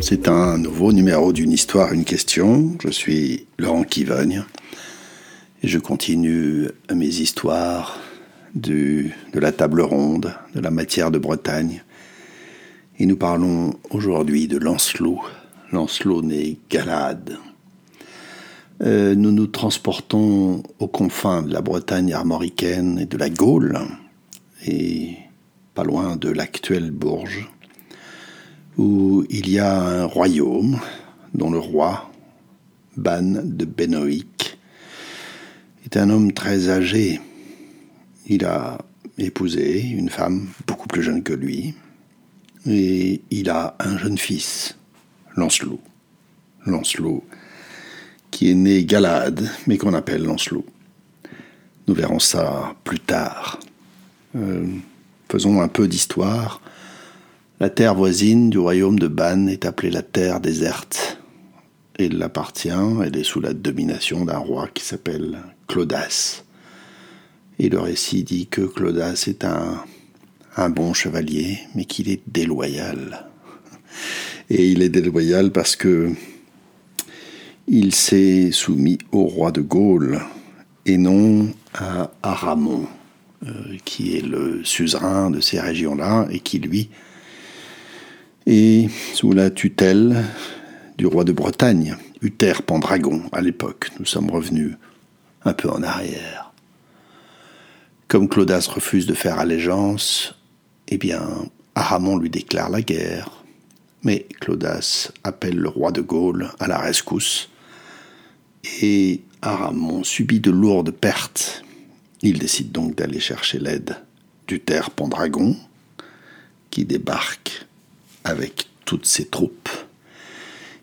C'est un nouveau numéro d'une histoire, une question. Je suis Laurent Kivogne et je continue mes histoires de la table ronde, de la matière de Bretagne. Et nous parlons aujourd'hui de Lancelot, Lancelot né Galade. Euh, nous nous transportons aux confins de la Bretagne armoricaine et de la Gaule, et pas loin de l'actuelle Bourges où il y a un royaume dont le roi, Ban de Benoïc, est un homme très âgé. Il a épousé une femme beaucoup plus jeune que lui, et il a un jeune fils, Lancelot. Lancelot, qui est né Galade, mais qu'on appelle Lancelot. Nous verrons ça plus tard. Euh, faisons un peu d'histoire la terre voisine du royaume de Ban est appelée la terre déserte. Il l'appartient, elle est sous la domination d'un roi qui s'appelle Clodas. Et le récit dit que Clodas est un, un bon chevalier, mais qu'il est déloyal. Et il est déloyal parce que il s'est soumis au roi de Gaule et non à Aramon, euh, qui est le suzerain de ces régions-là et qui, lui, et sous la tutelle du roi de Bretagne, Uther Pendragon à l'époque. Nous sommes revenus un peu en arrière. Comme Claudas refuse de faire allégeance, eh bien, Aramon lui déclare la guerre. Mais Claudas appelle le roi de Gaule à la rescousse et Aramon subit de lourdes pertes. Il décide donc d'aller chercher l'aide d'Uther Pendragon, qui débarque avec toutes ses troupes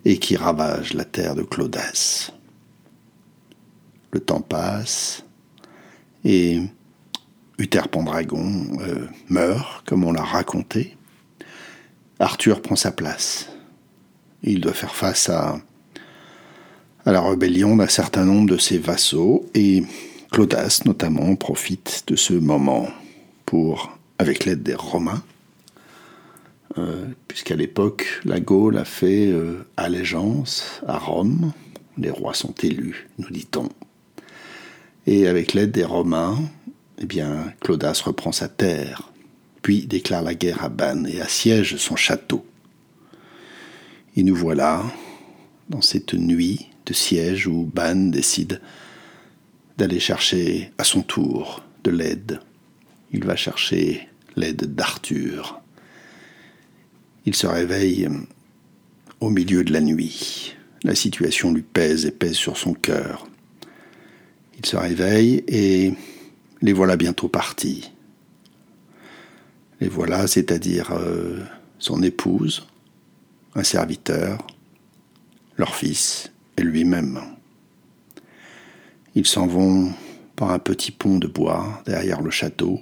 et qui ravage la terre de Clodas. Le temps passe et Uther Pendragon euh, meurt, comme on l'a raconté. Arthur prend sa place. Il doit faire face à, à la rébellion d'un certain nombre de ses vassaux et Clodas notamment profite de ce moment pour, avec l'aide des Romains, euh, puisqu'à l'époque, la Gaule a fait euh, allégeance à Rome. Les rois sont élus, nous dit-on. Et avec l'aide des Romains, eh bien, reprend sa terre, puis déclare la guerre à Ban et assiège son château. Et nous voilà dans cette nuit de siège où Ban décide d'aller chercher à son tour de l'aide. Il va chercher l'aide d'Arthur, il se réveille euh, au milieu de la nuit. La situation lui pèse et pèse sur son cœur. Il se réveille et les voilà bientôt partis. Les voilà, c'est-à-dire euh, son épouse, un serviteur, leur fils et lui-même. Ils s'en vont par un petit pont de bois derrière le château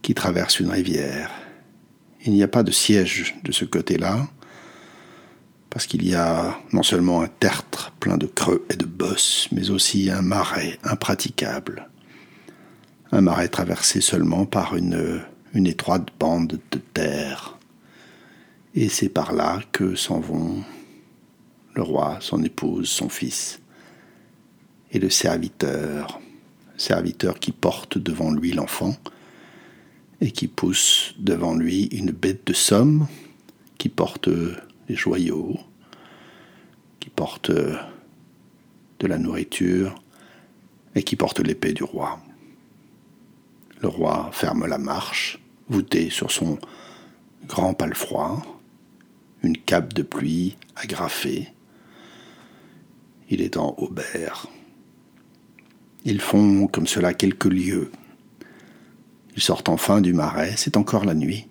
qui traverse une rivière. Il n'y a pas de siège de ce côté-là, parce qu'il y a non seulement un tertre plein de creux et de bosses, mais aussi un marais impraticable. Un marais traversé seulement par une, une étroite bande de terre. Et c'est par là que s'en vont le roi, son épouse, son fils, et le serviteur, serviteur qui porte devant lui l'enfant, et qui pousse devant lui une bête de somme qui porte des joyaux, qui porte de la nourriture et qui porte l'épée du roi. Le roi ferme la marche, voûté sur son grand palefroid, une cape de pluie agrafée. Il est en aubert. Ils font comme cela quelques lieues ils sortent enfin du marais, c'est encore la nuit,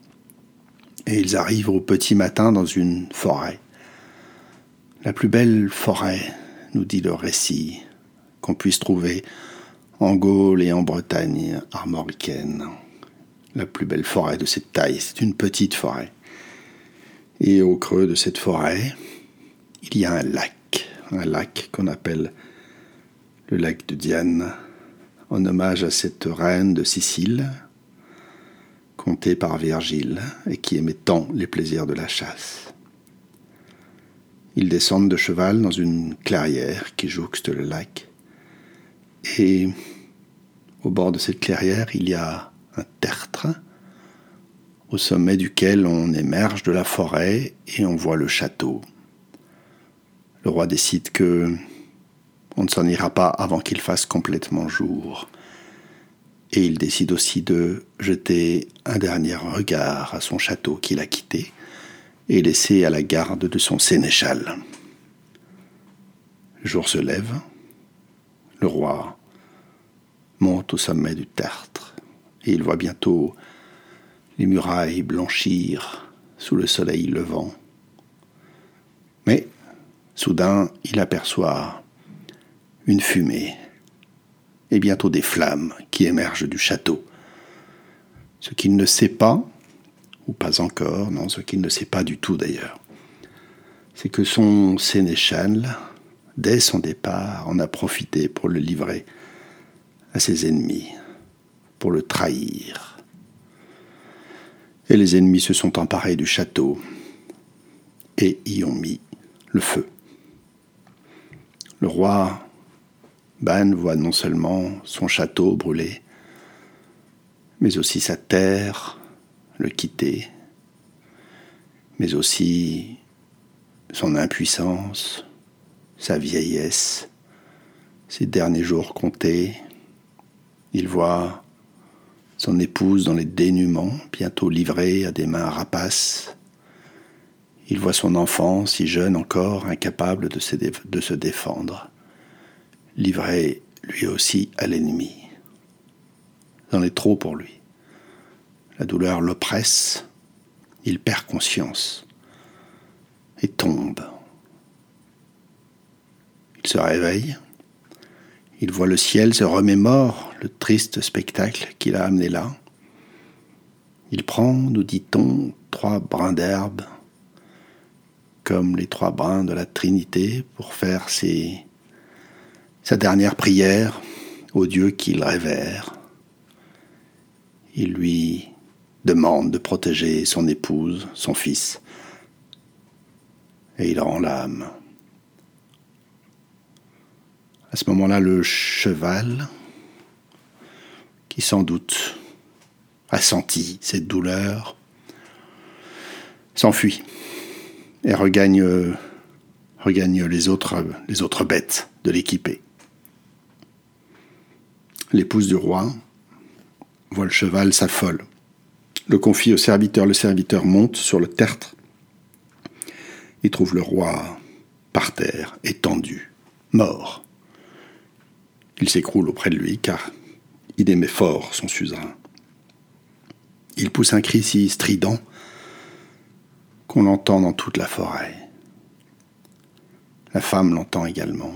et ils arrivent au petit matin dans une forêt. La plus belle forêt, nous dit le récit, qu'on puisse trouver en Gaule et en Bretagne armoricaine. La plus belle forêt de cette taille, c'est une petite forêt. Et au creux de cette forêt, il y a un lac, un lac qu'on appelle le lac de Diane, en hommage à cette reine de Sicile, conté par Virgile et qui aimait tant les plaisirs de la chasse. Ils descendent de cheval dans une clairière qui jouxte le lac. Et au bord de cette clairière, il y a un tertre au sommet duquel on émerge de la forêt et on voit le château. Le roi décide que on ne s'en ira pas avant qu'il fasse complètement jour. Et il décide aussi de jeter un dernier regard à son château qu'il a quitté et laissé à la garde de son sénéchal. Le jour se lève, le roi monte au sommet du tertre et il voit bientôt les murailles blanchir sous le soleil levant. Mais soudain il aperçoit une fumée et bientôt des flammes qui émergent du château. Ce qu'il ne sait pas, ou pas encore, non, ce qu'il ne sait pas du tout d'ailleurs, c'est que son sénéchal, dès son départ, en a profité pour le livrer à ses ennemis, pour le trahir. Et les ennemis se sont emparés du château et y ont mis le feu. Le roi Ban voit non seulement son château brûlé, mais aussi sa terre le quitter, mais aussi son impuissance, sa vieillesse, ses derniers jours comptés. Il voit son épouse dans les dénûments, bientôt livrée à des mains rapaces. Il voit son enfant, si jeune encore, incapable de se, de se défendre livré lui aussi à l'ennemi. C'en est trop pour lui. La douleur l'oppresse, il perd conscience et tombe. Il se réveille, il voit le ciel, se remémore le triste spectacle qu'il a amené là. Il prend, nous dit-on, trois brins d'herbe, comme les trois brins de la Trinité, pour faire ses sa dernière prière au Dieu qu'il révère. Il lui demande de protéger son épouse, son fils, et il rend l'âme. À ce moment-là, le cheval, qui sans doute a senti cette douleur, s'enfuit et regagne, les, autres, les autres bêtes de l'équipée. L'épouse du roi voit le cheval s'affole, le confie au serviteur, le serviteur monte sur le tertre et trouve le roi par terre, étendu, mort. Il s'écroule auprès de lui car il aimait fort son suzerain. Il pousse un cri si strident qu'on l'entend dans toute la forêt. La femme l'entend également.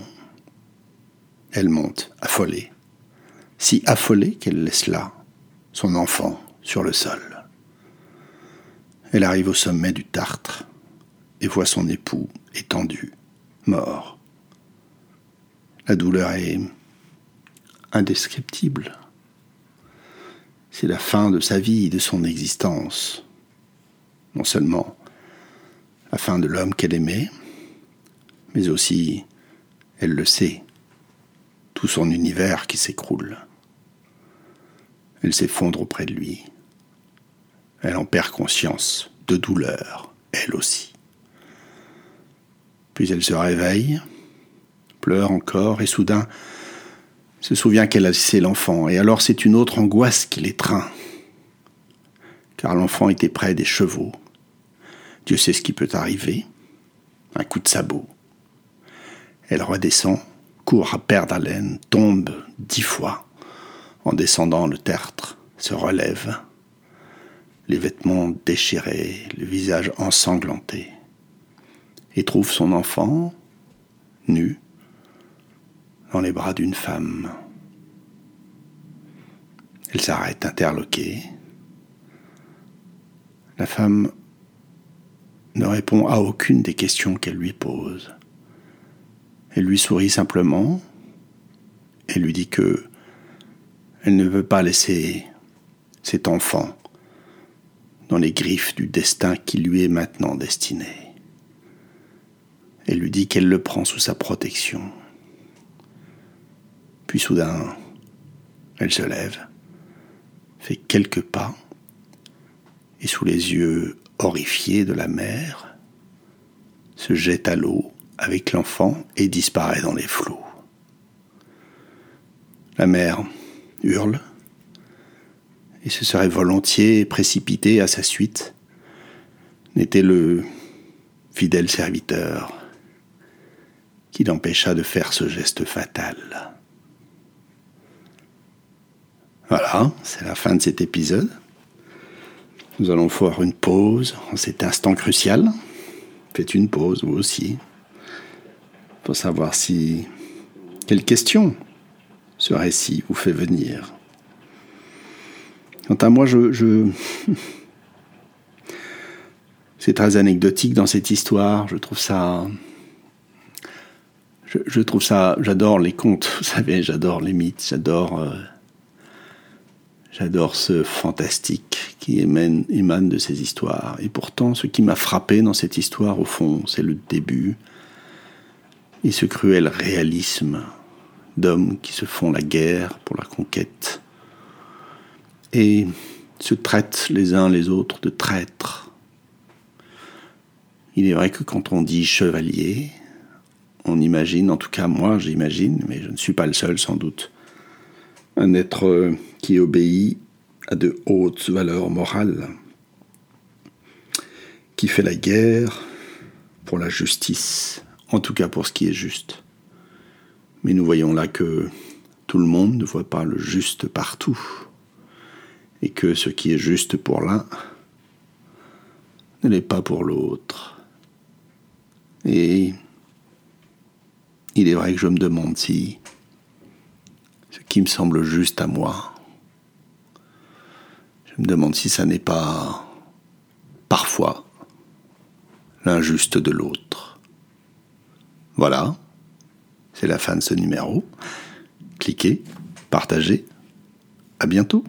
Elle monte, affolée, si affolée qu'elle laisse là son enfant sur le sol. Elle arrive au sommet du Tartre et voit son époux étendu, mort. La douleur est indescriptible. C'est la fin de sa vie, de son existence. Non seulement la fin de l'homme qu'elle aimait, mais aussi, elle le sait, tout son univers qui s'écroule. Elle s'effondre auprès de lui. Elle en perd conscience, de douleur, elle aussi. Puis elle se réveille, pleure encore, et soudain se souvient qu'elle a laissé l'enfant, et alors c'est une autre angoisse qui l'étreint, car l'enfant était près des chevaux. Dieu sait ce qui peut arriver, un coup de sabot. Elle redescend, court à perdre haleine, tombe dix fois en descendant le tertre, se relève, les vêtements déchirés, le visage ensanglanté, et trouve son enfant, nu, dans les bras d'une femme. Elle s'arrête interloquée. La femme ne répond à aucune des questions qu'elle lui pose. Elle lui sourit simplement et lui dit que elle ne veut pas laisser cet enfant dans les griffes du destin qui lui est maintenant destiné. et lui dit qu'elle le prend sous sa protection. Puis soudain, elle se lève, fait quelques pas, et sous les yeux horrifiés de la mère, se jette à l'eau avec l'enfant et disparaît dans les flots. La mère hurle et se serait volontiers précipitée à sa suite, n'était le fidèle serviteur qui l'empêcha de faire ce geste fatal. Voilà, c'est la fin de cet épisode. Nous allons faire une pause en cet instant crucial. Faites une pause, vous aussi, pour savoir si... Quelle question ce récit vous fait venir Quant à moi, je... C'est très anecdotique dans cette histoire. Je trouve ça... Je, trouve ça... J'adore les contes, vous savez, j'adore les mythes, j'adore... Euh, ce fantastique qui émane de ces histoires. Et pourtant, ce qui m'a frappé dans cette histoire, au fond, c'est le début et ce cruel réalisme d'hommes qui se font la guerre pour la conquête et se traitent les uns les autres de traîtres. Il est vrai que quand on dit chevalier, on imagine, en tout cas moi j'imagine, mais je ne suis pas le seul sans doute, un être qui obéit à de hautes valeurs morales, qui fait la guerre pour la justice, en tout cas pour ce qui est juste. Mais nous voyons là que tout le monde ne voit pas le juste partout, et que ce qui est juste pour l'un ne l'est pas pour l'autre. Et il est vrai que je me demande si ce qui me semble juste à moi je me demande si ça n'est pas parfois l'injuste de l'autre. Voilà, c'est la fin de ce numéro. Cliquez, partagez. À bientôt.